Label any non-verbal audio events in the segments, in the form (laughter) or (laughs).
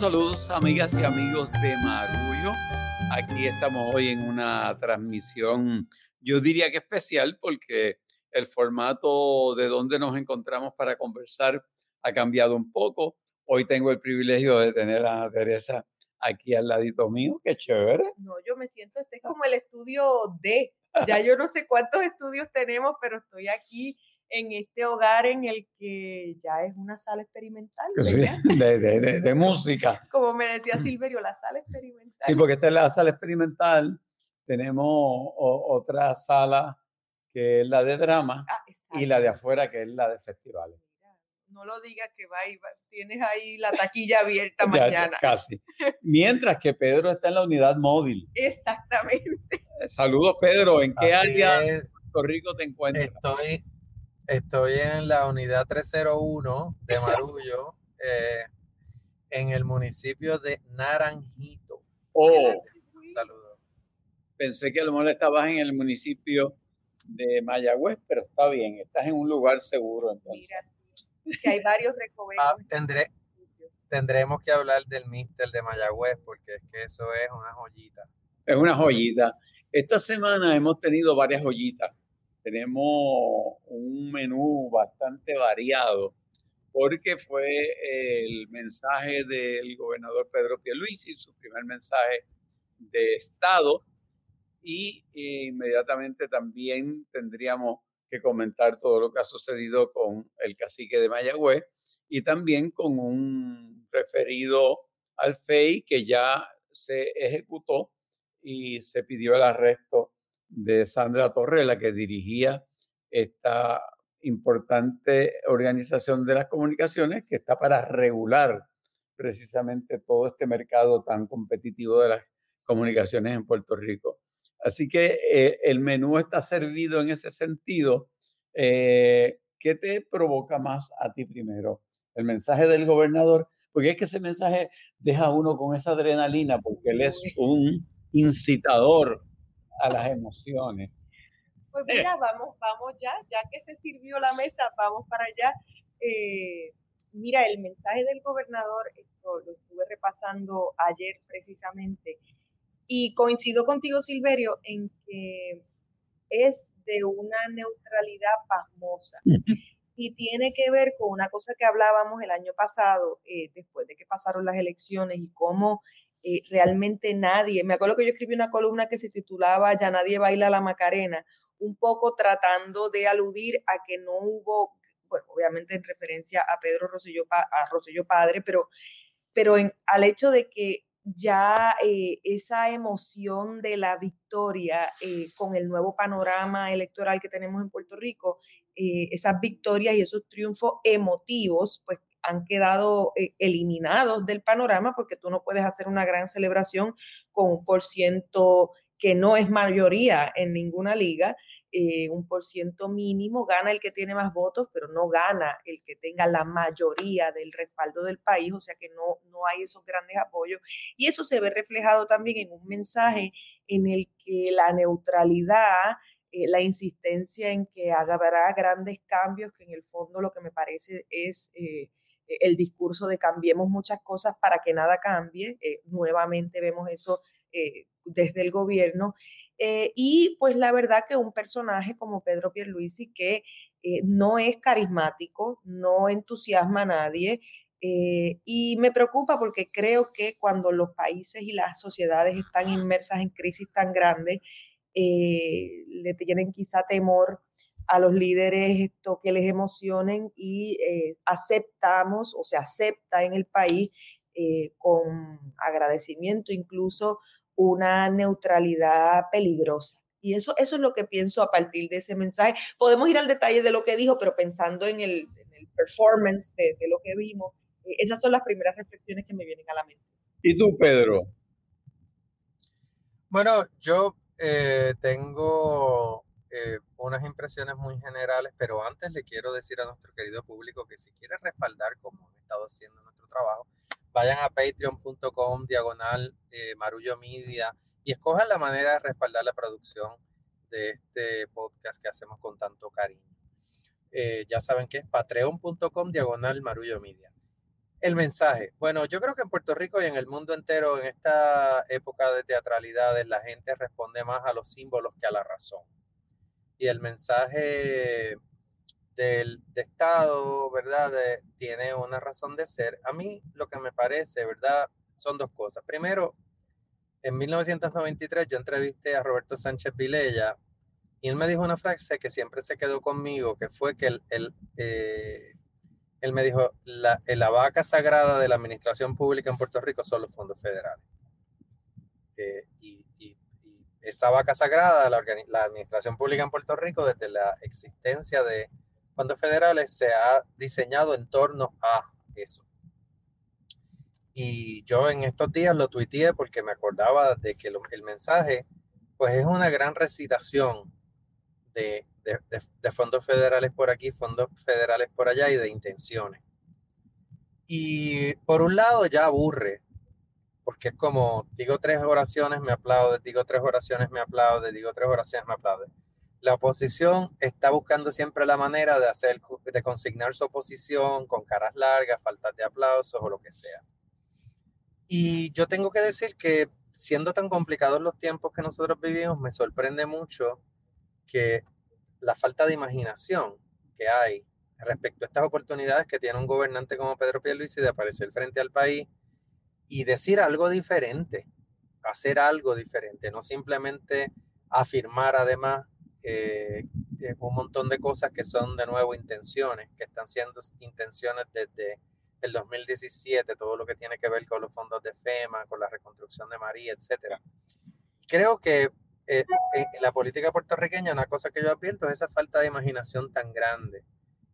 Saludos, amigas y amigos de Marullo. Aquí estamos hoy en una transmisión, yo diría que especial porque el formato de donde nos encontramos para conversar ha cambiado un poco. Hoy tengo el privilegio de tener a Teresa aquí al ladito mío, qué chévere. No, yo me siento, este es como el estudio D. Ya yo no sé cuántos estudios tenemos, pero estoy aquí en este hogar en el que ya es una sala experimental. (laughs) de, música. Como me decía (clears throat) Silverio, la sala experimental. Sí, porque esta es la sala experimental. Tenemos otra sala que es la de drama ah, y la de afuera que es la de festivales. no lo digas que va y va. tienes ahí la taquilla abierta (laughs) mañana. Casi. (laughs) Mientras que Pedro está en la unidad móvil. Exactamente. Saludos, Pedro. ¿En qué área de Puerto Rico te encuentras? Estoy Estoy en la unidad 301 de Marullo, eh, en el municipio de Naranjito. Oh, saludos. Pensé que a lo mejor estabas en el municipio de Mayagüez, pero está bien, estás en un lugar seguro entonces. Mira, que hay varios recovecos. Ah, tendré, tendremos que hablar del Mister de Mayagüez, porque es que eso es una joyita. Es una joyita. Esta semana hemos tenido varias joyitas tenemos un menú bastante variado porque fue el mensaje del gobernador Pedro Pierluisi, su primer mensaje de Estado, y inmediatamente también tendríamos que comentar todo lo que ha sucedido con el cacique de Mayagüez y también con un referido al FEI que ya se ejecutó y se pidió el arresto de Sandra Torrela, que dirigía esta importante organización de las comunicaciones que está para regular precisamente todo este mercado tan competitivo de las comunicaciones en Puerto Rico. Así que eh, el menú está servido en ese sentido. Eh, ¿Qué te provoca más a ti primero? ¿El mensaje del gobernador? Porque es que ese mensaje deja a uno con esa adrenalina, porque él es un incitador a las emociones. Pues mira, vamos, vamos ya, ya que se sirvió la mesa, vamos para allá. Eh, mira, el mensaje del gobernador, esto lo estuve repasando ayer precisamente, y coincido contigo, Silverio, en que es de una neutralidad pasmosa. Y tiene que ver con una cosa que hablábamos el año pasado, eh, después de que pasaron las elecciones, y cómo eh, realmente nadie, me acuerdo que yo escribí una columna que se titulaba Ya nadie baila la Macarena, un poco tratando de aludir a que no hubo, bueno, obviamente en referencia a Pedro Rosselló, a Rosselló padre, pero, pero en, al hecho de que ya eh, esa emoción de la victoria eh, con el nuevo panorama electoral que tenemos en Puerto Rico, esas victorias y esos triunfos emotivos, pues han quedado eh, eliminados del panorama porque tú no puedes hacer una gran celebración con un por ciento que no es mayoría en ninguna liga. Eh, un por ciento mínimo, gana el que tiene más votos, pero no gana el que tenga la mayoría del respaldo del país, o sea que no, no hay esos grandes apoyos. Y eso se ve reflejado también en un mensaje en el que la neutralidad, eh, la insistencia en que habrá grandes cambios, que en el fondo lo que me parece es el discurso de cambiemos muchas cosas para que nada cambie. Eh, nuevamente vemos eso eh, desde el gobierno. Eh, y pues la verdad que un personaje como Pedro Pierluisi que no es carismático, no entusiasma a nadie, y me preocupa porque creo que cuando los países y las sociedades están inmersas en crisis tan grandes, le tienen quizá temor a los líderes esto que les emocionen y eh, aceptamos o se acepta en el país eh, con agradecimiento incluso una neutralidad peligrosa. Y eso, eso es lo que pienso a partir de ese mensaje. Podemos ir al detalle de lo que dijo, pero pensando en el, performance de, de, lo que vimos, eh, esas son las primeras reflexiones que me vienen a la mente. ¿Y tú, Pedro? Bueno, yo tengo eh, unas impresiones muy generales, pero antes le quiero decir a nuestro querido público que si quiere respaldar como hemos estado haciendo nuestro trabajo, vayan a patreon.com diagonal eh, marullo media y escojan la manera de respaldar la producción de este podcast que hacemos con tanto cariño. Eh, ya saben que es patreon.com diagonal marullo media. El mensaje. Bueno, yo creo que en Puerto Rico y en el mundo entero, en esta época de teatralidades, la gente responde más a los símbolos que a la razón. Y el mensaje del de Estado, ¿verdad? tiene una razón de ser. A mí lo que me parece, ¿verdad? Son dos cosas. Primero, en 1993 yo entrevisté a Roberto Sánchez Vilella y él me dijo una frase que siempre se quedó conmigo, que fue que él, eh, él me dijo, la, la, vaca sagrada de la administración pública en Puerto Rico son los fondos federales. Eh, y, esa vaca sagrada, la, administración pública en Puerto Rico, desde la existencia de fondos federales, se ha diseñado en torno a eso. Y yo en estos días lo tuiteé porque me acordaba de que el mensaje, pues es una gran recitación de, fondos federales por aquí, fondos federales por allá y de intenciones. Y por un lado ya aburre, porque es como, digo tres oraciones, me aplaude, digo tres oraciones, me aplaude, digo tres oraciones, me aplaude. La oposición está buscando siempre la manera de hacer, de consignar su oposición con caras largas, faltas de aplausos o lo que sea. Y yo tengo que decir que siendo tan complicados los tiempos que nosotros vivimos, me sorprende mucho que la falta de imaginación que hay respecto a estas oportunidades que tiene un gobernante como Pedro Pierluisi de aparecer frente al país y decir algo diferente, hacer algo diferente, no simplemente afirmar además eh, eh, un montón de cosas que son de nuevo intenciones, que están siendo intenciones desde el 2017, todo lo que tiene que ver con los fondos de FEMA, con la reconstrucción de María, etcétera. Creo que eh, en la política puertorriqueña una cosa que yo advierto es esa falta de imaginación tan grande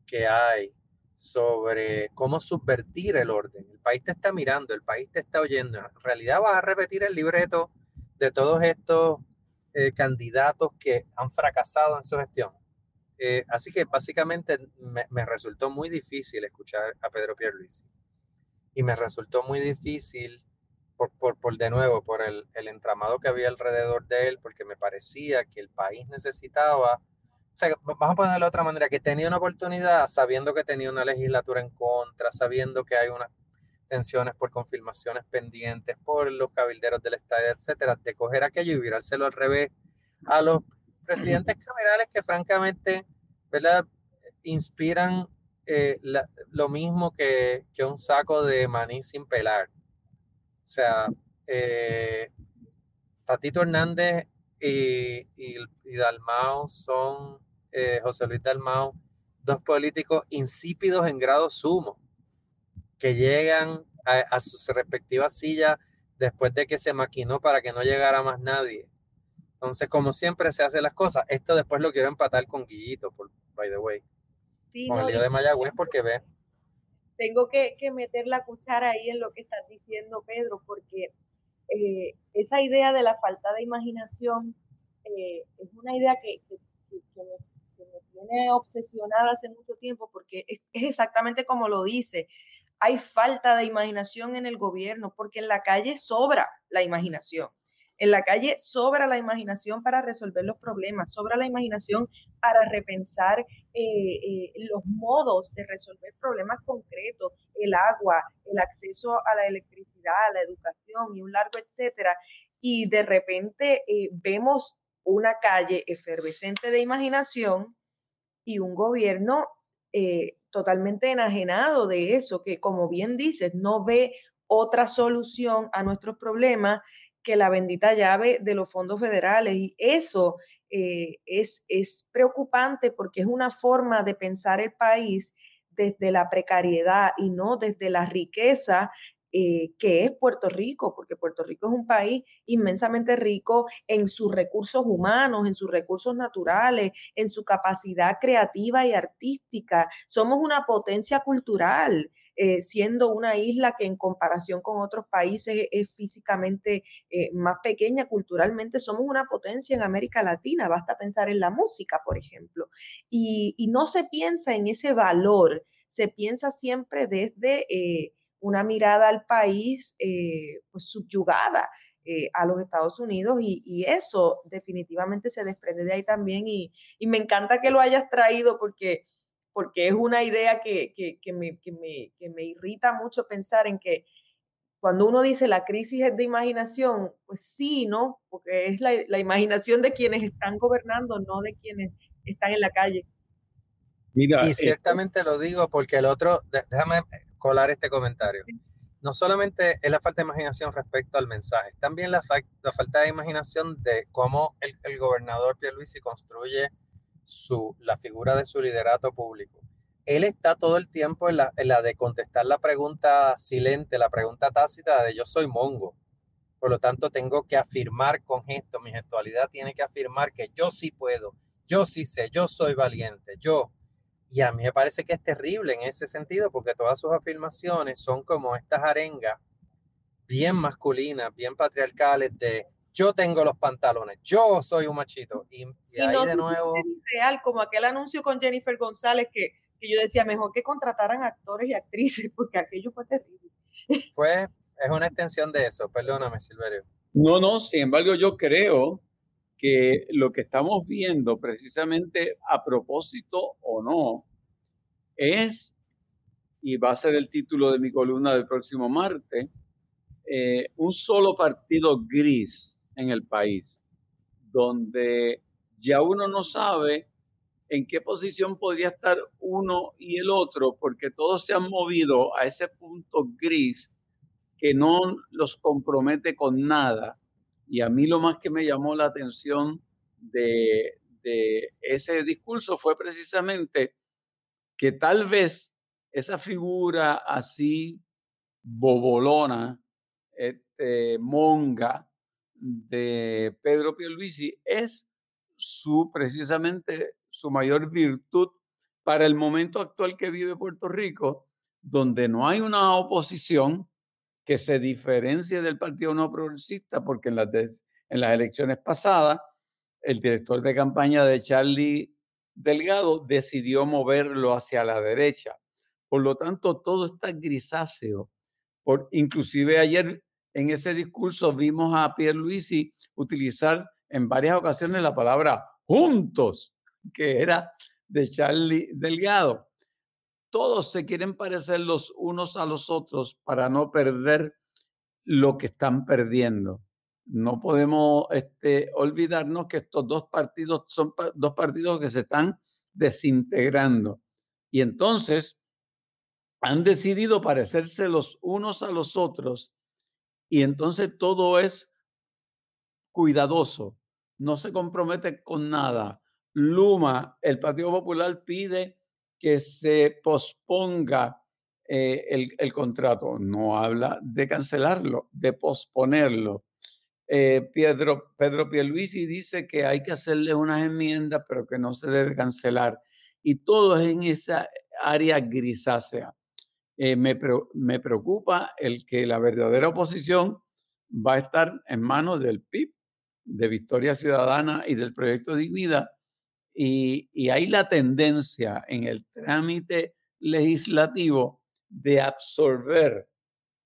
que hay sobre cómo subvertir el orden. El país te está mirando, el país te está oyendo. En realidad vas a repetir el libreto de todos estos eh, candidatos que han fracasado en su gestión. Eh, así que básicamente me, me, resultó muy difícil escuchar a Pedro Pierluisi. Y me resultó muy difícil por, por, por, de nuevo, por el, el, entramado que había alrededor de él, porque me parecía que el país necesitaba, o sea, vamos a ponerlo de otra manera, que tenía una oportunidad sabiendo que tenía una legislatura en contra, sabiendo que hay unas tensiones por confirmaciones pendientes, por los cabilderos del estadio, etcétera, de coger aquello y virárselo al revés a los presidentes camerales que francamente, ¿verdad? Inspiran eh, lo mismo que, que un saco de maní sin pelar o sea, eh, Tatito Hernández y, y, Dalmao son, eh, José Luis Dalmao, dos políticos insípidos en grado sumo, que llegan a, sus respectivas sillas después de que se maquinó para que no llegara más nadie. Entonces, como siempre se hacen las cosas, esto después lo quiero empatar con Guillito, por, by the way. con el lío de Mayagüez, porque ve, tengo que, meter la cuchara ahí en lo que estás diciendo, Pedro, porque eh, esa idea de la falta de imaginación eh, es una idea que, me, tiene obsesionada hace mucho tiempo, porque es, exactamente como lo dice. Hay falta de imaginación en el gobierno, porque en la calle sobra la imaginación. En la calle sobra la imaginación para resolver los problemas, sobra la imaginación para repensar eh, eh, los modos de resolver problemas concretos, el agua, el acceso a la electricidad, la educación y un largo etcétera. Y de repente eh, vemos una calle efervescente de imaginación y un gobierno totalmente enajenado de eso, que como bien dices, no ve otra solución a nuestros problemas que la bendita llave de los fondos federales. Y eso eh, es, es preocupante porque es una forma de pensar el país desde la precariedad y no desde la riqueza eh, que es Puerto Rico, porque Puerto Rico es un país inmensamente rico en sus recursos humanos, en sus recursos naturales, en su capacidad creativa y artística. Somos una potencia cultural. Eh, siendo una isla que en comparación con otros países es físicamente eh, más pequeña, culturalmente somos una potencia en América Latina, basta pensar en la música, por ejemplo, y, no se piensa en ese valor, se piensa siempre desde eh, una mirada al país pues subyugada. a los Estados Unidos y, eso definitivamente se desprende de ahí también y, y me encanta que lo hayas traído porque porque es una idea que, me, me, irrita mucho pensar en que cuando uno dice la crisis es de imaginación, pues sí, ¿no? Porque es la, la imaginación de quienes están gobernando, no de quienes están en la calle. Mira, y ciertamente lo digo porque el otro, déjame colar este comentario. No solamente es la falta de imaginación respecto al mensaje, también la, falta de imaginación de cómo el, el gobernador Pierluisi construye la figura de su liderato público. Él está todo el tiempo en la, de contestar la pregunta silente, la pregunta tácita de yo soy mongo. Por lo tanto, tengo que afirmar con gesto, mi gestualidad tiene que afirmar que yo sí puedo, yo sí sé, yo soy valiente, yo. Y a mí me parece que es terrible en ese sentido, porque todas sus afirmaciones son como estas arengas bien masculinas, bien patriarcales de yo tengo los pantalones, yo soy un machito. Y, ahí de nuevo. Real, como aquel anuncio con Jennifer González que, yo decía, mejor que contrataran actores y actrices, (laughs) porque aquello fue terrible. Pues es una extensión de eso, perdóname, Silverio. No, no, sin embargo, yo creo que lo que estamos viendo precisamente a propósito o no es, y va a ser el título de mi columna del próximo martes, eh, un solo partido gris en el país, donde ya uno no sabe en qué posición podría estar uno y el otro, porque todos se han movido a ese punto gris que no los compromete con nada. Y a mí lo más que me llamó la atención de, ese discurso fue precisamente que tal vez esa figura así bobolona, este, monga, de Pedro Pierluisi es su precisamente su mayor virtud para el momento actual que vive Puerto Rico, donde no hay una oposición que se diferencie del Partido No Progresista, porque en las, en las elecciones pasadas el director de campaña de Charlie Delgado decidió moverlo hacia la derecha. Por lo tanto, todo está grisáceo. Por, inclusive ayer en ese discurso vimos a Pierre Luisi utilizar en varias ocasiones la palabra juntos, que era de Charlie Delgado. Todos se quieren parecer los unos a los otros para no perder lo que están perdiendo. No podemos este, olvidarnos que estos dos partidos son dos partidos que se están desintegrando. Y entonces han decidido parecerse los unos a los otros y entonces todo es cuidadoso, no se compromete con nada. Luma, el Partido Popular pide que se posponga eh, el, contrato, no habla de cancelarlo, de posponerlo. Eh, Pedro, Pedro Pierluisi dice que hay que hacerle unas enmiendas, pero que no se debe cancelar. Y todo es en esa área grisácea. Eh, me, me, preocupa el que la verdadera oposición va a estar en manos del PIB, de Victoria Ciudadana y del Proyecto Dignidad. Y, hay la tendencia en el trámite legislativo de absorber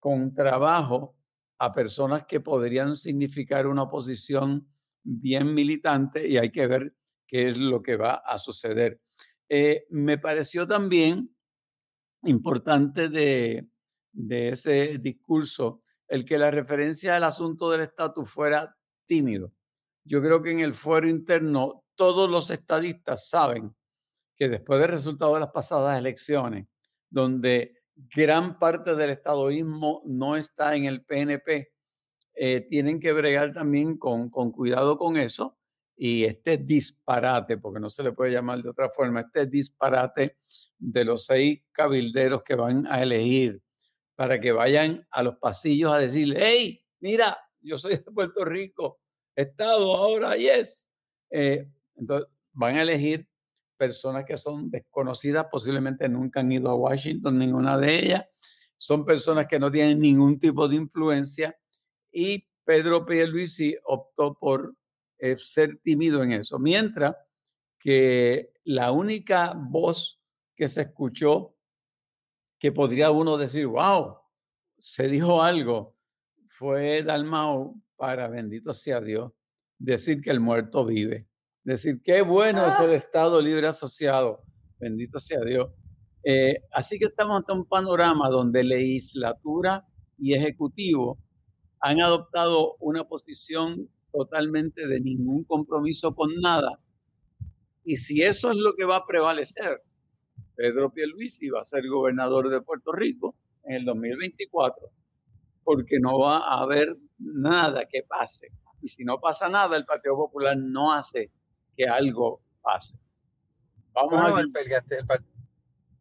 con trabajo a personas que podrían significar una oposición bien militante y hay que ver qué es lo que va a suceder. Eh, me pareció también importante de, ese discurso el que la referencia al asunto del estatus fuera tímido. Yo creo que en el fuero interno todos los estadistas saben que después del resultado de las pasadas elecciones, donde gran parte del estadoísmo no está en el PNP, eh, tienen que bregar también con, con cuidado con eso y este disparate, porque no se le puede llamar de otra forma, este disparate de los seis cabilderos que van a elegir para que vayan a los pasillos a decirle, hey, mira, yo soy de Puerto Rico, Estado ahora, yes. Eh, entonces, van a elegir personas que son desconocidas, posiblemente nunca han ido a Washington, ninguna de ellas. Son personas que no tienen ningún tipo de influencia y Pedro Pierluisi optó por eh, ser tímido en eso. Mientras que la única voz que se escuchó que podría uno decir, wow, se dijo algo, fue Dalmao para, bendito sea Dios, decir que el muerto vive. Decir, qué bueno es el ah. Estado libre asociado. bendito sea Dios. Eh, así que estamos ante un panorama donde legislatura y ejecutivo han adoptado una posición totalmente de ningún compromiso con nada. Y si eso es lo que va a prevalecer, Pedro Pierluisi va a ser gobernador de Puerto Rico en el 2024, porque no va a haber nada que pase. Y si no pasa nada, el Partido Popular no hace que algo pase. Vamos a ver.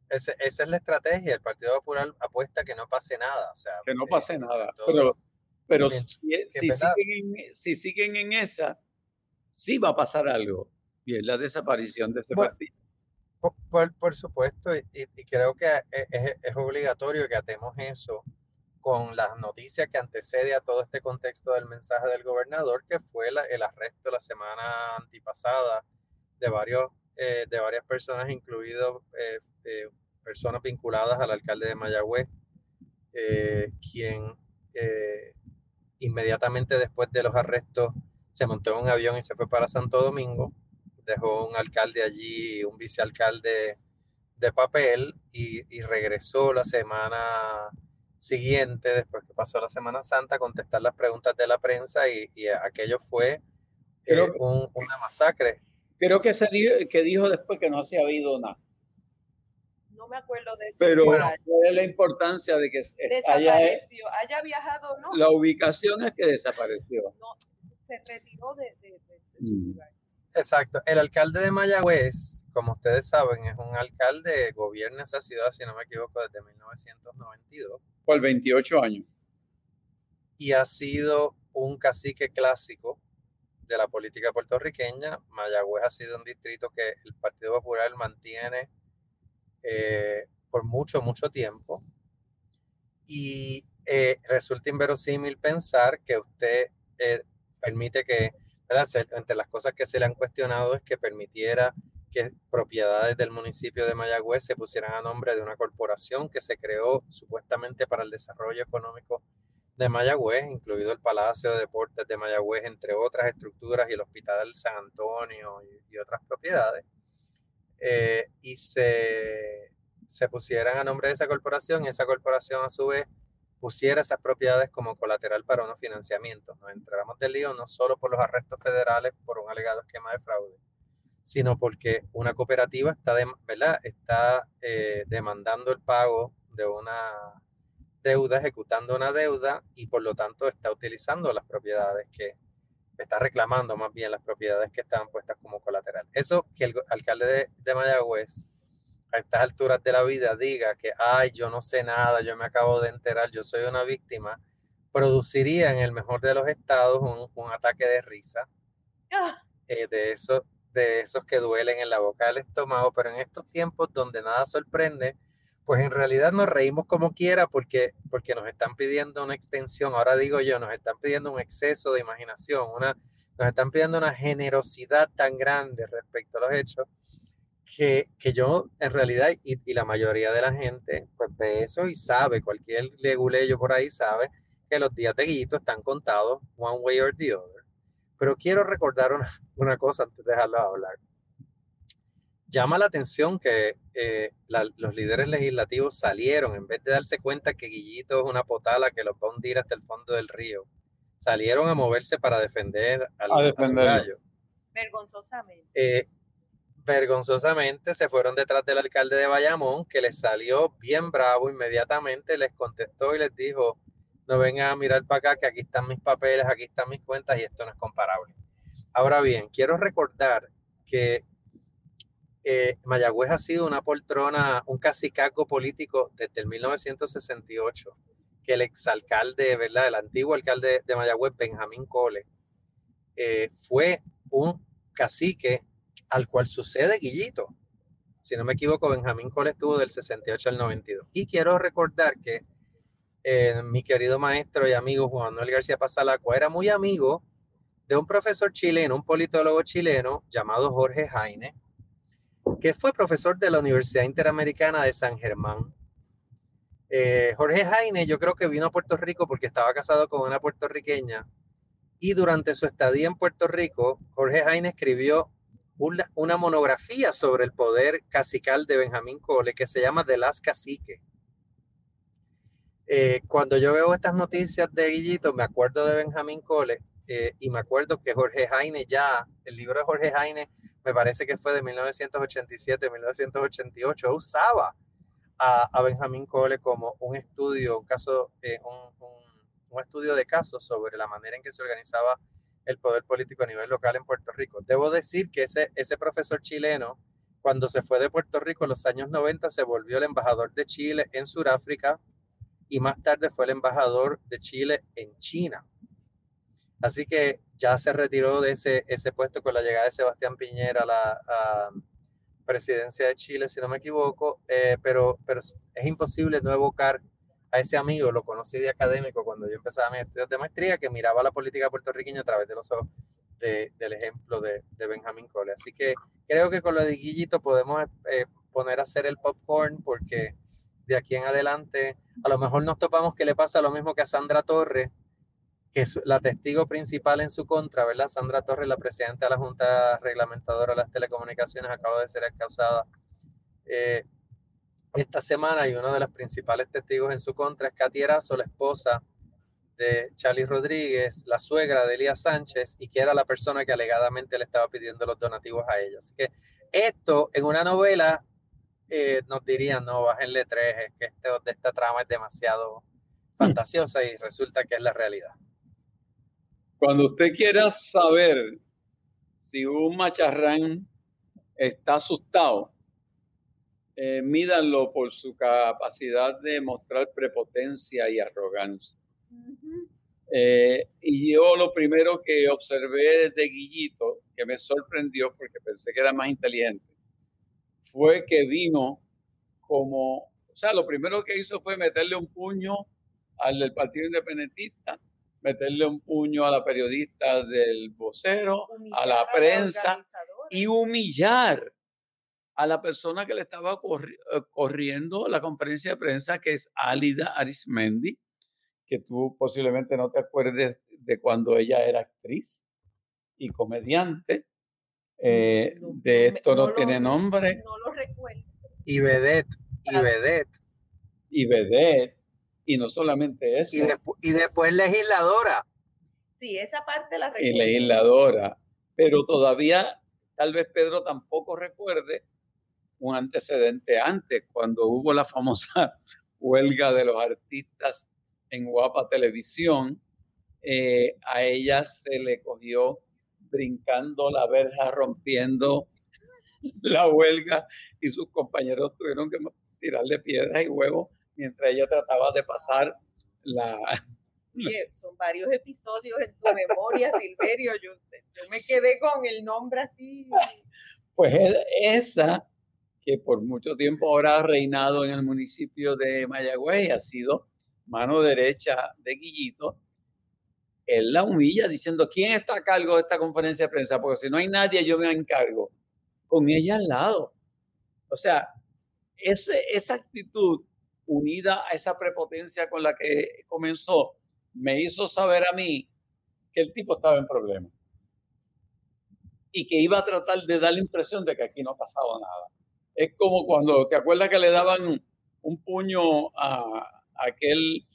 esa es la estrategia. El Partido Popular apuesta que no pase nada. O sea, que no pase nada. pero pero si, siguen en, si, siguen en, esa, sí va a pasar algo. Y es la desaparición de ese partido. Por, supuesto, y, creo que e, es, es, obligatorio que atemos eso con las noticias que antecede a todo este contexto del mensaje del gobernador, que fue el arresto la semana antipasada de, varios, eh, de varias personas, incluidos eh, eh, personas vinculadas al alcalde de Mayagüez, quien inmediatamente después de los arrestos se montó en un avión y se fue para Santo Domingo. Dejó un alcalde allí, un vicealcalde de papel y, regresó la semana siguiente, después que pasó la Semana Santa, a contestar las preguntas de la prensa y, aquello fue eh, una masacre. Creo que, se que dijo después que no se ha habido nada no me acuerdo de eso. Pero ¿cuál es la importancia de que haya, haya viajado no? La ubicación es que desapareció. No, se retiró de, su mm. Exacto. El alcalde de Mayagüez, como ustedes saben, es un alcalde, gobierna esa ciudad, si no me equivoco, desde 1992. Por 28 años. Y ha sido un cacique clásico de la política puertorriqueña. Mayagüez ha sido un distrito que el Partido Popular mantiene eh, por mucho, mucho tiempo. Y eh, resulta inverosímil pensar que usted eh, permite que, entre las cosas que se le han cuestionado es que permitiera que propiedades del municipio de Mayagüez se pusieran a nombre de una corporación que se creó supuestamente para el desarrollo económico de Mayagüez, incluido el Palacio de Deportes de Mayagüez, entre otras estructuras, y el Hospital San Antonio y otras propiedades. Eh, y se, se pusieran a nombre de esa corporación y esa corporación a su vez pusiera esas propiedades como colateral para unos financiamientos. Nos entramos del lío no solo por los arrestos federales por un alegado esquema de fraude, sino porque una cooperativa está, ¿verdad? está eh, demandando el pago de una deuda, ejecutando una deuda y por lo tanto está utilizando las propiedades que, está reclamando más bien las propiedades que estaban puestas como colateral. Eso que el alcalde de, de, Mayagüez a estas alturas de la vida diga que, ay, yo no sé nada, yo me acabo de enterar, yo soy una víctima, produciría en el mejor de los estados un, un ataque de risa, ah. eh, de, eso, de esos que duelen en la boca del estómago, pero en estos tiempos donde nada sorprende, pues en realidad nos reímos como quiera porque, porque nos están pidiendo una extensión, ahora digo yo, nos están pidiendo un exceso de imaginación, una, nos están pidiendo una generosidad tan grande respecto a los hechos que, que yo en realidad y, y, la mayoría de la gente pues ve eso y sabe, cualquier leguleyo por ahí sabe que los días de Guillito están contados one way or the other. Pero quiero recordar una, (laughs) una cosa antes de dejarlo hablar llama la atención que eh, los líderes legislativos salieron, en vez de darse cuenta que Guillito es una potala que los va a hundir hasta el fondo del río, salieron a moverse para defender al, a, gallo. Vergonzosamente. Eh, vergonzosamente se fueron detrás del alcalde de Bayamón, que les salió bien bravo inmediatamente, les contestó y les dijo, no vengan a mirar para acá, que aquí están mis papeles, aquí están mis cuentas y esto no es comparable. Ahora bien, quiero recordar que eh, Mayagüez ha sido una poltrona, un cacicaco político desde el 1968, que el exalcalde, ¿verdad? El antiguo alcalde de Mayagüez, Benjamín Cole, eh, fue un cacique al cual sucede Guillito. Si no me equivoco, Benjamín Cole estuvo del 68 al 92. Y quiero recordar que eh, mi querido maestro y amigo Juan Manuel García Pasalacua era muy amigo de un profesor chileno, un politólogo chileno llamado Jorge Jaine, que fue profesor de la Universidad Interamericana de San Germán. Eh, Jorge Jaine, yo creo que vino a Puerto Rico porque estaba casado con una puertorriqueña y durante su estadía en Puerto Rico, Jorge Jaine escribió una, monografía sobre el poder cacical de Benjamín Cole que se llama The Last Cacique. Eh, cuando yo veo estas noticias de Guillito, me acuerdo de Benjamín Cole eh, y me acuerdo que Jorge Jaine ya, el libro de Jorge Jaine, me parece que fue de 1987, 1988, usaba a, a Benjamín Cole como un estudio, un caso, eh, un, un, estudio de casos sobre la manera en que se organizaba el poder político a nivel local en Puerto Rico. Debo decir que ese, ese profesor chileno, cuando se fue de Puerto Rico en los años 90, se volvió el embajador de Chile en Sudáfrica y más tarde fue el embajador de Chile en China. Así que ya se retiró de ese, ese puesto con la llegada de Sebastián Piñera a la presidencia de Chile, si no me equivoco, eh, pero, pero es imposible no evocar a ese amigo, lo conocí de académico cuando yo empezaba mis estudios de maestría, que miraba la política puertorriqueña a través de los ojos del ejemplo de, de Benjamín Cole. Así que creo que con lo de Guillito podemos eh, poner a hacer el popcorn porque de aquí en adelante, a lo mejor nos topamos que le pasa lo mismo que a Sandra Torres, que es la testigo principal en su contra, ¿verdad? Sandra Torres, la presidenta de la Junta Reglamentadora de las Telecomunicaciones, acaba de ser causada eh, esta semana y uno de los principales testigos en su contra es Katy Erazo, la esposa de Charlie Rodríguez, la suegra de Elías Sánchez y que era la persona que alegadamente le estaba pidiendo los donativos a ella. Así que esto en una novela eh, nos dirían, no, bájenle tres, es que este, esta trama es demasiado fantasiosa y resulta que es la realidad. Cuando usted quiera saber si un macharrán está asustado, eh, mídanlo por su capacidad de mostrar prepotencia y arrogancia. Eh, y yo lo primero que observé de Guillito, que me sorprendió porque pensé que era más inteligente, fue que vino como, o sea, lo primero que hizo fue meterle un puño al del Partido Independentista, meterle un puño a la periodista del vocero, a la prensa y humillar a la persona que le estaba eh, corriendo la conferencia de prensa, que es Alida Arismendi, que tú posiblemente no te acuerdes de cuando ella era actriz y comediante. Eh, de esto no, tiene nombre. No lo recuerdo. Y vedette, y vedette. Y vedette y no solamente eso. Y, después legisladora. Sí, esa parte la recuerdo. Y legisladora. Pero todavía, tal vez Pedro tampoco recuerde un antecedente antes, cuando hubo la famosa (laughs) huelga de los artistas en Guapa Televisión, eh, a ella se le cogió brincando la verja, rompiendo (laughs) la huelga y sus compañeros tuvieron que tirarle piedras y huevos mientras ella trataba de pasar la... (laughs) son varios episodios en tu memoria, Silverio. Yo, me quedé con el nombre así. Pues esa que por mucho tiempo ahora ha reinado en el municipio de Mayagüez, ha sido mano derecha de Guillito, él la humilla diciendo, ¿quién está a cargo de esta conferencia de prensa? Porque si no hay nadie, yo me encargo. Con ella al lado. O sea, ese, esa actitud unida a esa prepotencia con la que comenzó, me hizo saber a mí que el tipo estaba en problemas y que iba a tratar de dar la impresión de que aquí no pasaba nada. Es como cuando, ¿te acuerdas que le daban un, puño a, aquel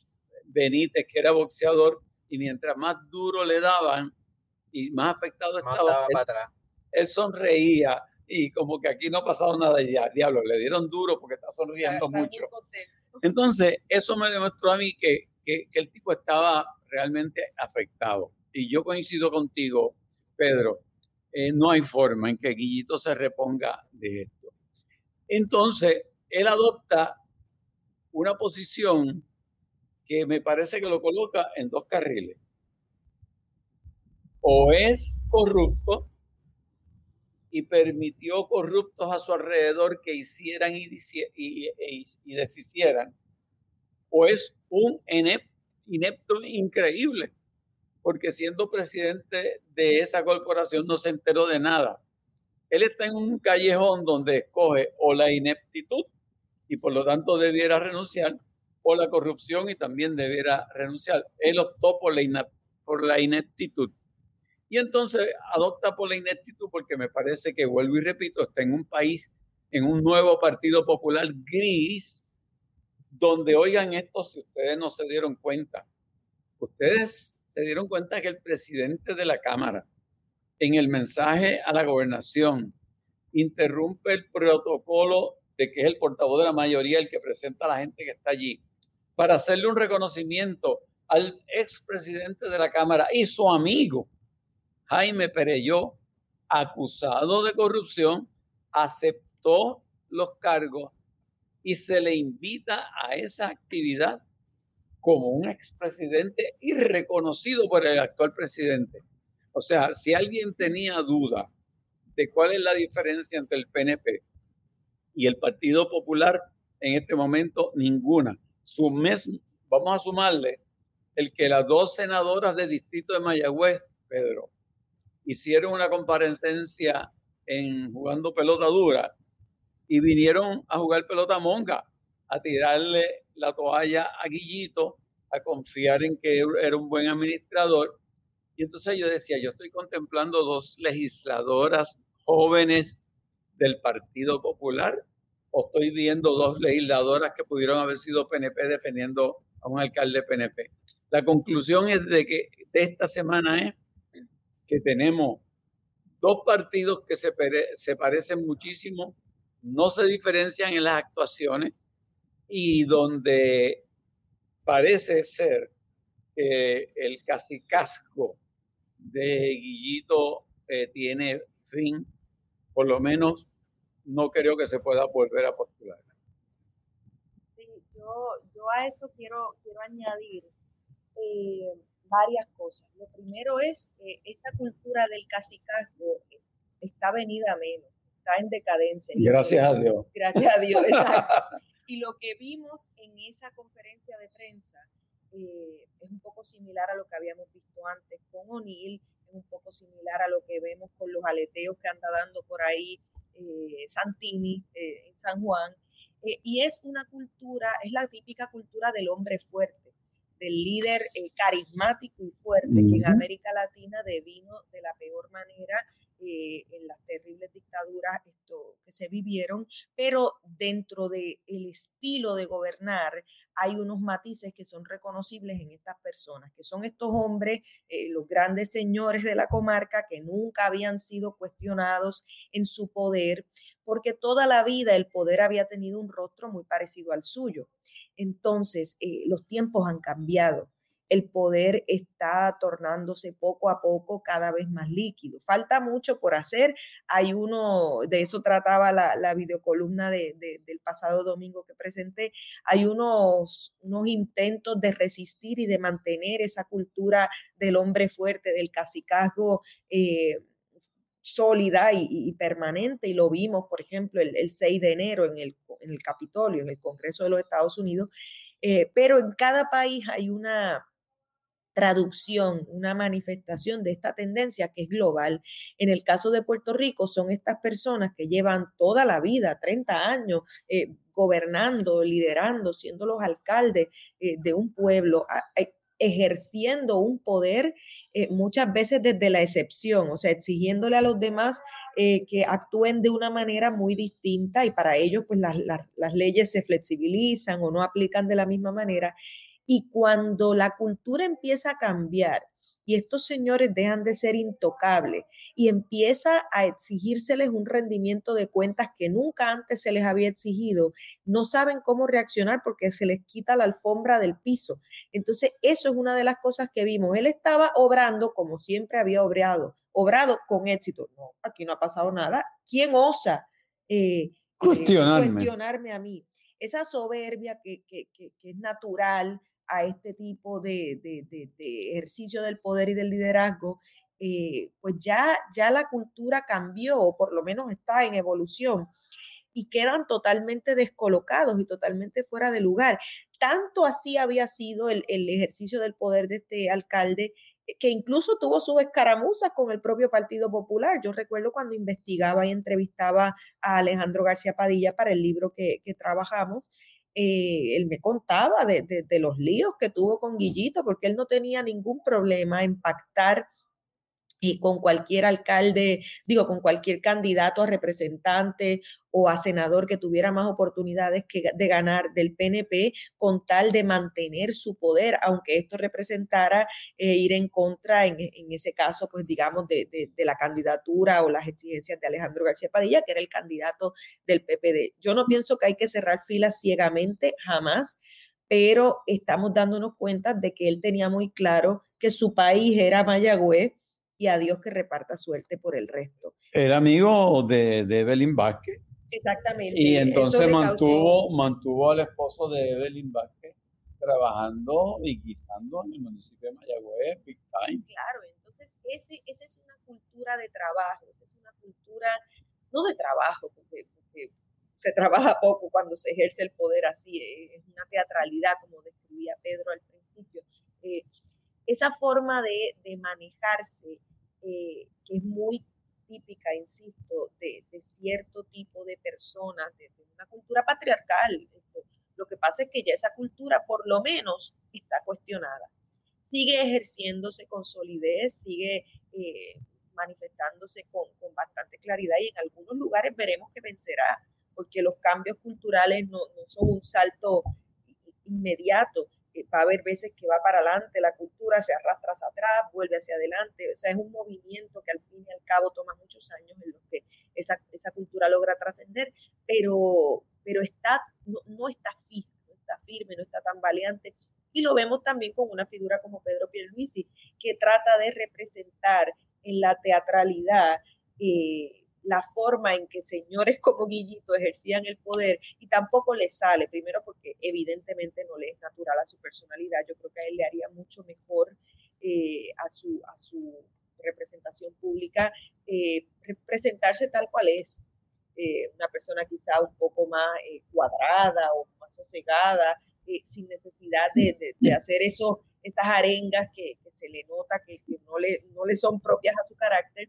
Benítez que era boxeador y mientras más duro le daban y más afectado estaba, él, sonreía y como que aquí no ha pasado nada y ya, diablo, le dieron duro porque está sonriendo mucho. Entonces, eso me demostró a mí que, el tipo estaba realmente afectado. Y yo coincido contigo, Pedro, eh, no hay forma en que Guillito se reponga de esto. Entonces, él adopta una posición que me parece que lo coloca en dos carriles. O es corrupto y permitió corruptos a su alrededor que hicieran y, deshicieran, o es un inepto increíble, porque siendo presidente de esa corporación no se enteró de nada. Él está en un callejón donde escoge o la ineptitud y por lo tanto debiera renunciar, o la corrupción y también debiera renunciar. Él optó por la, por la ineptitud. Y entonces adopta por la ineptitud porque me parece que, vuelvo y repito, está en un país, en un nuevo Partido Popular gris, donde, oigan esto, si ustedes no se dieron cuenta, ustedes se dieron cuenta que el presidente de la Cámara, en el mensaje a la gobernación, interrumpe el protocolo de que es el portavoz de la mayoría el que presenta a la gente que está allí, para hacerle un reconocimiento al expresidente de la Cámara y su amigo, Jaime Pereyó, acusado de corrupción, aceptó los cargos y se le invita a esa actividad como un expresidente y reconocido por el actual presidente. O sea, si alguien tenía duda de cuál es la diferencia entre el PNP y el Partido Popular, en este momento ninguna. Su mes, vamos a sumarle el que las dos senadoras del distrito de Mayagüez, Pedro, hicieron una comparecencia en jugando pelota dura y vinieron a jugar pelota monga, a tirarle la toalla a Guillito, a confiar en que era un buen administrador. Y entonces yo decía, yo estoy contemplando dos legisladoras jóvenes del Partido Popular o estoy viendo dos legisladoras que pudieron haber sido PNP defendiendo a un alcalde PNP. La conclusión es de que de esta semana es que tenemos dos partidos que se, se parecen muchísimo, no se diferencian en las actuaciones y donde parece ser que el casicasco de Guillito eh, tiene fin, por lo menos no creo que se pueda volver a postular. Sí, yo, yo a eso quiero, quiero añadir eh, varias cosas. Lo primero es que esta cultura del casicazgo está venida a menos, está en decadencia. Gracias a Dios. Gracias a Dios, (laughs) Y lo que vimos en esa conferencia de prensa eh, es un poco similar a lo que habíamos visto antes con O'Neill, es un poco similar a lo que vemos con los aleteos que anda dando por ahí eh, Santini eh, en San Juan. y es una cultura, es la típica cultura del hombre fuerte del líder eh, carismático y fuerte que en América Latina devino de la peor manera eh, en las terribles dictaduras que se vivieron, pero dentro del el estilo de gobernar hay unos matices que son reconocibles en estas personas, que son estos hombres, eh, los grandes señores de la comarca que nunca habían sido cuestionados en su poder, porque toda la vida el poder había tenido un rostro muy parecido al suyo. Entonces, eh, los tiempos han cambiado. El poder está tornándose poco a poco cada vez más líquido. Falta mucho por hacer. Hay uno, de eso trataba la, videocolumna de, del pasado domingo que presenté, hay unos, unos intentos de resistir y de mantener esa cultura del hombre fuerte, del cacicazgo. Eh, sólida y, permanente, y lo vimos, por ejemplo, el, 6 de enero en el, en el, Capitolio, en el Congreso de los Estados Unidos, eh, pero en cada país hay una traducción, una manifestación de esta tendencia que es global. En el caso de Puerto Rico, son estas personas que llevan toda la vida, 30 años, eh, gobernando, liderando, siendo los alcaldes eh, de un pueblo, ejerciendo un poder eh, muchas veces desde la excepción, o sea, exigiéndole a los demás eh, que actúen de una manera muy distinta y para ellos pues las, las leyes se flexibilizan o no aplican de la misma manera. Y cuando la cultura empieza a cambiar, y estos señores dejan de ser intocables y empieza a exigírseles un rendimiento de cuentas que nunca antes se les había exigido, no saben cómo reaccionar porque se les quita la alfombra del piso. Entonces, eso es una de las cosas que vimos. Él estaba obrando como siempre había obrado, obrado con éxito. No, aquí no ha pasado nada. ¿Quién osa eh, eh, cuestionarme. a mí? Esa soberbia que, que es natural, a este tipo de, ejercicio del poder y del liderazgo, eh, pues ya, ya la cultura cambió, o por lo menos está en evolución, y quedan totalmente descolocados y totalmente fuera de lugar. Tanto así había sido el, ejercicio del poder de este alcalde eh, que incluso tuvo sus escaramuzas con el propio Partido Popular. Yo recuerdo cuando investigaba y entrevistaba a Alejandro García Padilla para el libro que trabajamos, eh, él me contaba de, los líos que tuvo con Guillito, porque él no tenía ningún problema en pactar con cualquier alcalde, digo, con cualquier candidato a representante o a senador que tuviera más oportunidades de ganar del PNP con tal de mantener su poder, aunque esto representara eh, ir en contra, en, ese caso, pues digamos, de, de, la candidatura o las exigencias de Alejandro García Padilla, que era el candidato del PPD. Yo no pienso que hay que cerrar filas ciegamente, jamás, pero estamos dándonos cuenta de que él tenía muy claro que su país era Mayagüez y a Dios que reparta suerte por el resto. Era amigo de, de Evelyn Vázquez. Exactamente. Y entonces mantuvo, mantuvo al esposo de Evelyn Vázquez trabajando y guisando en el municipio de Mayagüez, Big Time. Claro, entonces ese, esa es una cultura de trabajo, esa es una cultura, no de trabajo, porque, se trabaja poco cuando se ejerce el poder así, eh, es una teatralidad, como describía Pedro al principio. Eh, esa forma de, de manejarse, eh, que es muy típica, insisto, de, de, cierto tipo de personas, de, una cultura patriarcal. Lo que pasa es que ya esa cultura por lo menos está cuestionada. Sigue ejerciéndose con solidez, sigue eh, manifestándose con, con, bastante claridad y en algunos lugares veremos que vencerá, porque los cambios culturales no, no son un salto inmediato, va a haber veces que va para adelante, la cultura se arrastra hacia atrás, vuelve hacia adelante, o sea, es un movimiento que al fin y al cabo toma muchos años en los que esa, esa cultura logra trascender, pero, pero está, no, está firme, no está firme, no está tan valiente. Y lo vemos también con una figura como Pedro Pierluisi, que trata de representar en la teatralidad eh, la forma en que señores como Guillito ejercían el poder y tampoco le sale, primero porque evidentemente no le es natural a su personalidad, yo creo que a él le haría mucho mejor eh, a, su, a su representación pública eh, presentarse tal cual es, eh, una persona quizá un poco más cuadrada o más sosegada, sin necesidad de, hacer eso, esas arengas que, se le nota que, que, no, le, no le son propias a su carácter.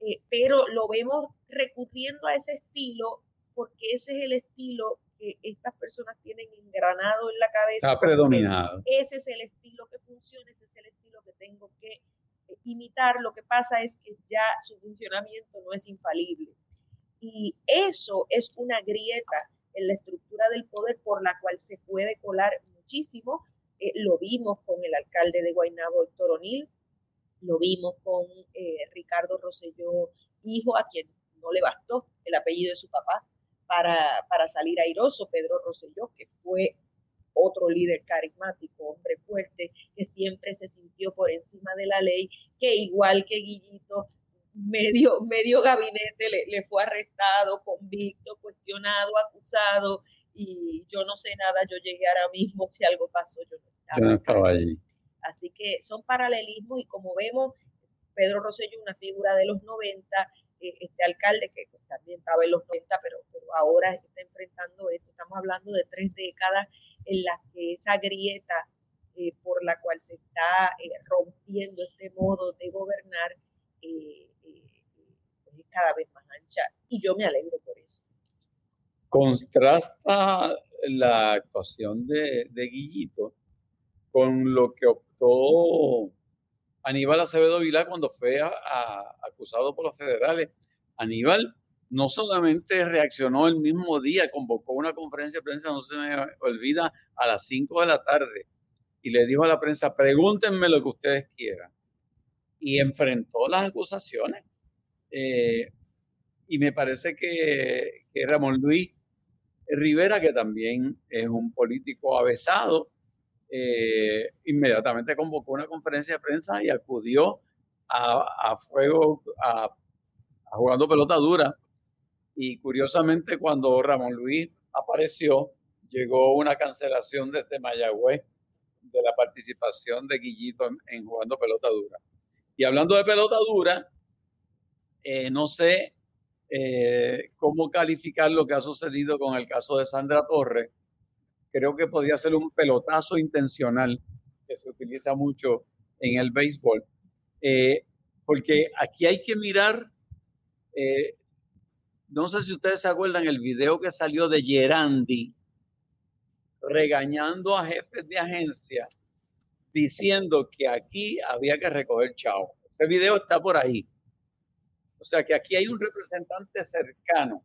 Eh, pero lo vemos recurriendo a ese estilo porque ese es el estilo que estas personas tienen engranado en la cabeza. Está predominado. Ese es el estilo que funciona, ese es el estilo que tengo que eh, imitar. Lo que pasa es que ya su funcionamiento no es infalible. Y eso es una grieta en la estructura del poder por la cual se puede colar muchísimo. Eh, lo vimos con el alcalde de Guaynabo, Héctor O'Neill, lo vimos con eh, Ricardo Rosselló, hijo, a quien no le bastó el apellido de su papá para, para salir airoso. Pedro Rosselló, que fue otro líder carismático, hombre fuerte, que siempre se sintió por encima de la ley, que igual que Guillito, medio, (laughs) medio gabinete le, le fue arrestado, convicto, cuestionado, acusado, y yo no sé nada, yo llegué ahora mismo, si algo pasó, yo no estaba, allí. Así que son paralelismos y como vemos, Pedro Rosselló, una figura de los 90, eh, este alcalde que pues, también estaba en los 90, pero, ahora está enfrentando esto. Estamos hablando de tres décadas en las que esa grieta eh, por la cual se está eh, rompiendo este modo de gobernar pues, es cada vez más ancha y yo me alegro por eso. Contrasta la actuación de Guillito con lo que optó Aníbal Acevedo Vilá cuando fue acusado por los federales. Aníbal no solamente reaccionó el mismo día, convocó una conferencia de prensa, no se me olvida, a las 5 de la tarde y le dijo a la prensa, pregúntenme lo que ustedes quieran. Y enfrentó las acusaciones. Eh, y me parece que, que Ramón Luis Rivera, que también es un político avesado, eh, inmediatamente convocó una conferencia de prensa y acudió a, fuego, a, jugando pelota dura. Y curiosamente, cuando Ramón Luis apareció, llegó una cancelación desde Mayagüez de la participación de Guillito en, jugando pelota dura. Y hablando de pelota dura, eh, no sé eh, cómo calificar lo que ha sucedido con el caso de Sandra Torres, creo que podría ser un pelotazo intencional que se utiliza mucho en el béisbol. Eh, porque aquí hay que mirar, eh, no sé si ustedes se acuerdan el video que salió de Gerandi regañando a jefes de agencia diciendo que aquí había que recoger chao. Ese video está por ahí. O sea que aquí hay un representante cercano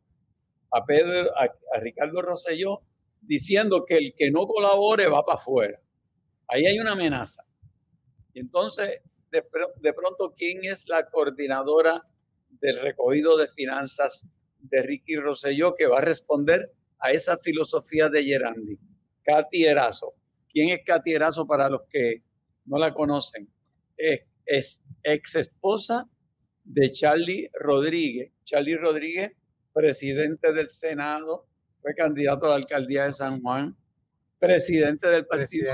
a Pedro, a, Ricardo Rosselló, diciendo que el que no colabore va para afuera. Ahí hay una amenaza. Y entonces, de, pronto, ¿quién es la coordinadora del recogido de finanzas de Ricky Rosselló que va a responder a esa filosofía de Gerandi? Katy Erazo. ¿Quién es Katy Erazo para los que no la conocen? Es, es ex esposa de Charlie Rodríguez. Charlie Rodríguez, presidente del Senado, fue candidato a la alcaldía de San Juan, presidente del Partido,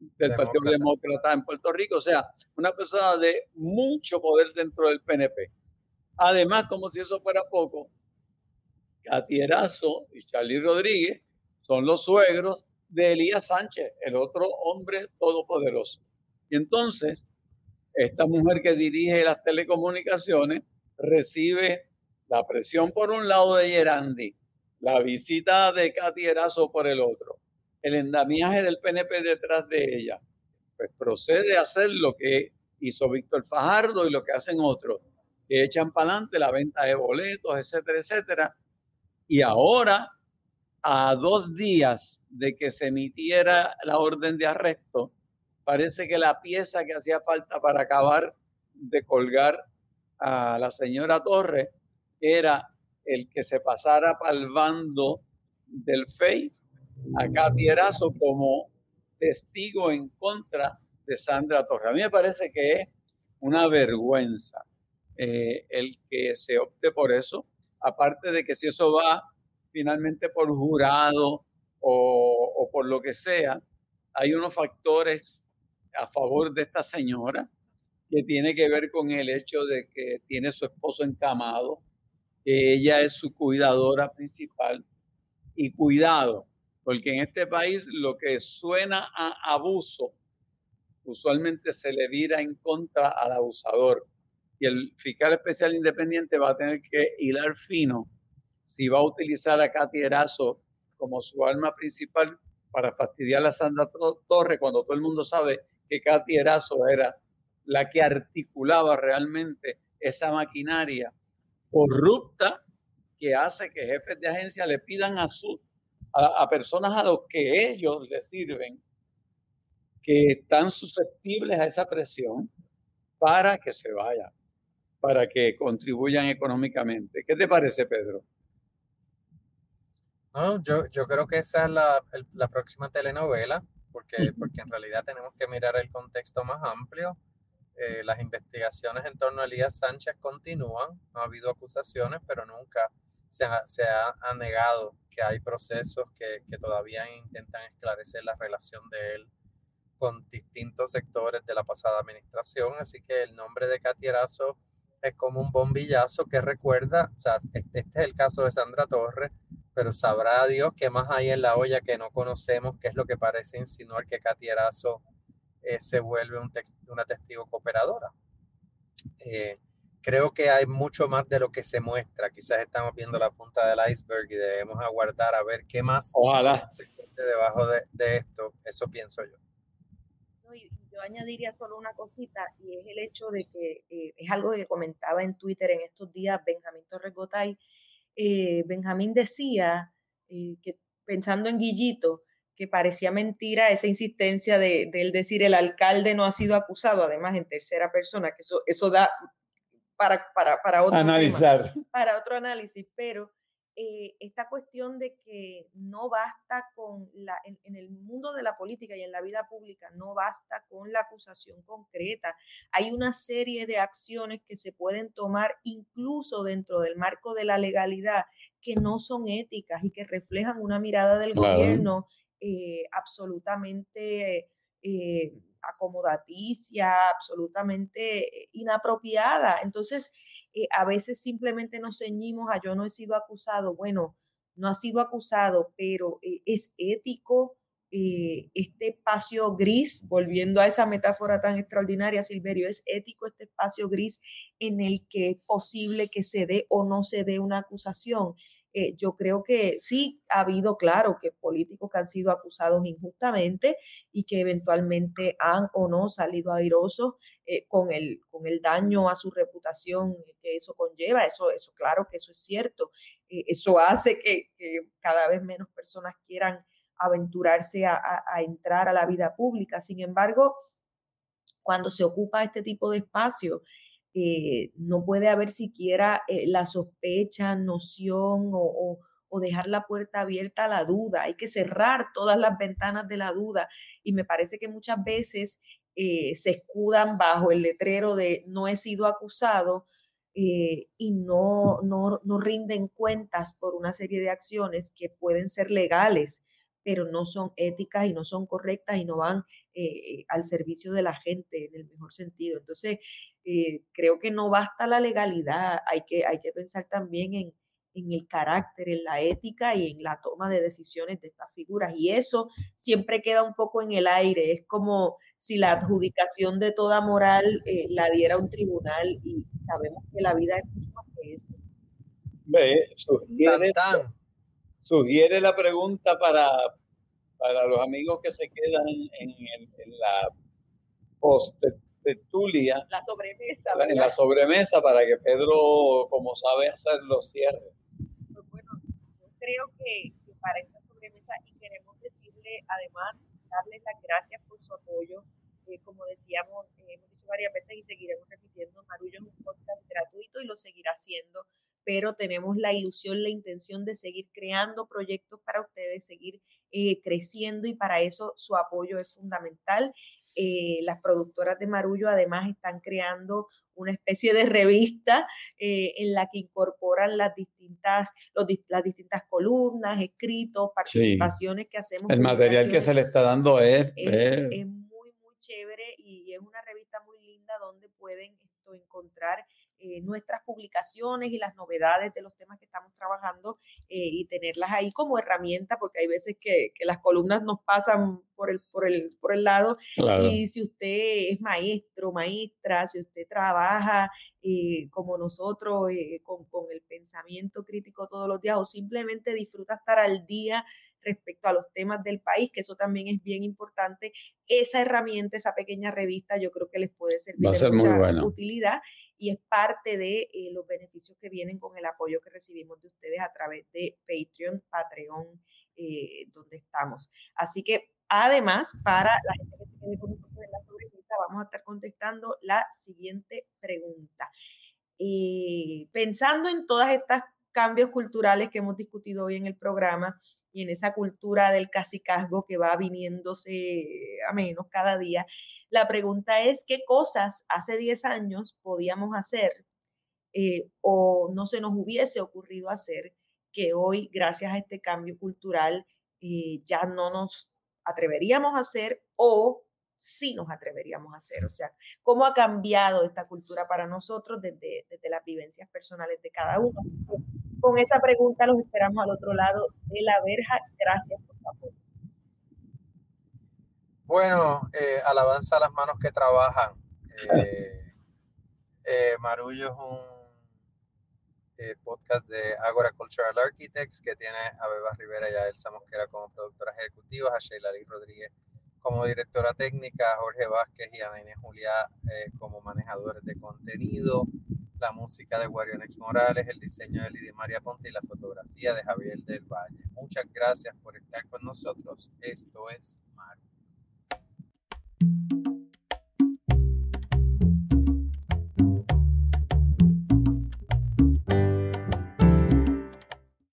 del Partido Demócrata en Puerto Rico. O sea, una persona de mucho poder dentro del PNP. Además, como si eso fuera poco, Catierazo y Charlie Rodríguez son los suegros de Elías Sánchez, el otro hombre todopoderoso. Y entonces, esta mujer que dirige las telecomunicaciones recibe la presión por un lado de Gerandi, la visita de Katy Erazo por el otro, el endamiaje del PNP detrás de ella. Pues procede a hacer lo que hizo Víctor Fajardo y lo que hacen otros, que echan para adelante la venta de boletos, etcétera, etcétera. Y ahora, a dos días de que se emitiera la orden de arresto, parece que la pieza que hacía falta para acabar de colgar a la señora Torres era el que se pasara para del FEI a Katy como testigo en contra de Sandra Torres. A mí me parece que es una vergüenza eh, el que se opte por eso, aparte de que si eso va finalmente por jurado o, o por lo que sea, hay unos factores a favor de esta señora, que tiene que ver con el hecho de que tiene su esposo encamado, que ella es su cuidadora principal. Y cuidado, porque en este país lo que suena a abuso usualmente se le vira en contra al abusador. Y el fiscal especial independiente va a tener que hilar fino si va a utilizar a Katy Erazo como su arma principal para fastidiar a Sandra Torre cuando todo el mundo sabe que Katy Erazo era la que articulaba realmente esa maquinaria corrupta que hace que jefes de agencia le pidan a, su, a, personas a los que ellos les sirven que están susceptibles a esa presión para que se vayan, para que contribuyan económicamente. ¿Qué te parece, Pedro? No, yo, yo creo que esa es la, la próxima telenovela porque, porque en realidad tenemos que mirar el contexto más amplio. Eh, las investigaciones en torno a Elías Sánchez continúan, no ha habido acusaciones, pero nunca se ha, se ha, negado que hay procesos que, que, todavía intentan esclarecer la relación de él con distintos sectores de la pasada administración. Así que el nombre de Catierazo es como un bombillazo que recuerda, o sea, este, este es el caso de Sandra Torres, pero sabrá Dios qué más hay en la olla que no conocemos, qué es lo que parece insinuar que Katy Erazo eh, se vuelve un una testigo cooperadora. Eh, creo que hay mucho más de lo que se muestra. Quizás estamos viendo la punta del iceberg y debemos aguardar a ver qué más Ojalá. se encuentre debajo de, de, esto. Eso pienso yo. yo añadiría solo una cosita y es el hecho de que eh, es algo que comentaba en Twitter en estos días Benjamín Torres Gotay eh, Benjamín decía, eh, que pensando en Guillito, que parecía mentira esa insistencia de, él decir el alcalde no ha sido acusado, además en tercera persona, que eso, eso da para, para, para otro Analizar. para otro análisis, pero eh, esta cuestión de que no basta con la, en, el mundo de la política y en la vida pública, no basta con la acusación concreta. Hay una serie de acciones que se pueden tomar incluso dentro del marco de la legalidad que no son éticas y que reflejan una mirada del gobierno eh, absolutamente eh, acomodaticia, absolutamente inapropiada. Entonces, eh, a veces simplemente nos ceñimos a yo no he sido acusado. Bueno, no ha sido acusado, pero es ético eh, este espacio gris, volviendo a esa metáfora tan extraordinaria, Silverio, es ético este espacio gris en el que es posible que se dé o no se dé una acusación. Eh, yo creo que sí ha habido, claro, que políticos que han sido acusados injustamente y que eventualmente han o no salido airosos eh, con, el, con el daño a su reputación que eso conlleva. Eso, eso claro que eso es cierto. Eh, eso hace que, cada vez menos personas quieran aventurarse a, entrar a la vida pública. Sin embargo, cuando se ocupa este tipo de espacio, eh, no puede haber siquiera eh, la sospecha, noción o, dejar la puerta abierta a la duda. Hay que cerrar todas las ventanas de la duda. Y me parece que muchas veces eh, se escudan bajo el letrero de no he sido acusado y no, no, no rinden cuentas por una serie de acciones que pueden ser legales pero no son éticas y no son correctas y no van al servicio de la gente en el mejor sentido. Entonces, eh, creo que no basta la legalidad, hay que, hay que pensar también en, en el carácter, en la ética y en la toma de decisiones de estas figuras. Y eso siempre queda un poco en el aire. Es como si la adjudicación de toda moral eh, la diera un tribunal y sabemos que la vida es mucho más que eso. sugiere, la pregunta para, para los amigos que se quedan en, en la post tertulia. La sobremesa. En la sobremesa para que Pedro, como sabe hacerlo, cierre. Pues bueno, yo creo que, para esta sobremesa y queremos decirle además, darles las gracias por su apoyo. Eh, como decíamos, eh, hemos dicho varias veces y seguiremos repitiendo, Marullo es un podcast gratuito y lo seguirá haciendo, pero tenemos la ilusión, la intención de seguir creando proyectos para ustedes, seguir eh, creciendo y para eso su apoyo es fundamental. Eh, las productoras de Marullo además están creando una especie de revista eh, en la que incorporan las distintas, las distintas columnas, escritos, participaciones que hacemos. El material que se le está dando es, es, muy, muy chévere y es una revista muy linda donde pueden esto, encontrar eh, nuestras publicaciones y las novedades de los temas que estamos trabajando eh, y tenerlas ahí como herramienta, porque hay veces que, las columnas nos pasan por el, por el, por el lado. Y si usted es maestro, maestra, si usted trabaja eh, como nosotros, con, con el pensamiento crítico todos los días, o simplemente disfruta estar al día respecto a los temas del país, que eso también es bien importante. Esa herramienta, esa pequeña revista, yo creo que les puede servir de mucha utilidad y es parte de eh, los beneficios que vienen con el apoyo que recibimos de ustedes a través de Patreon, Patreon, eh, donde estamos. Así que además, para la gente que tiene con nosotros en la sobremesa, vamos a estar contestando la siguiente pregunta. Eh, pensando en todas estas cambios culturales que hemos discutido hoy en el programa y en esa cultura del casicazgo que va viniéndose a menos cada día, la pregunta es, ¿qué cosas hace 10 años podíamos hacer eh, o no se nos hubiese ocurrido hacer que hoy, gracias a este cambio cultural, eh, ya no nos atreveríamos a hacer o sí nos atreveríamos a hacer? O sea, ¿cómo ha cambiado esta cultura para nosotros desde, las vivencias personales de cada uno? con esa pregunta los esperamos al otro lado de la verja. Gracias por su apoyo. Bueno, eh, alabanza a las manos que trabajan. Eh, eh, Marullo es un podcast de Agora Cultural Architects que tiene a Beba Rivera y a Elsa Mosquera como productoras ejecutivas, a Sheila Lee Rodríguez como directora técnica, a Jorge Vázquez y a Inés Julia como manejadores de contenido, la música de Guarionex Morales, el diseño de Lidia María Ponte y la fotografía de Javier del Valle. Muchas gracias por estar con nosotros. Esto es Mar. Thank you.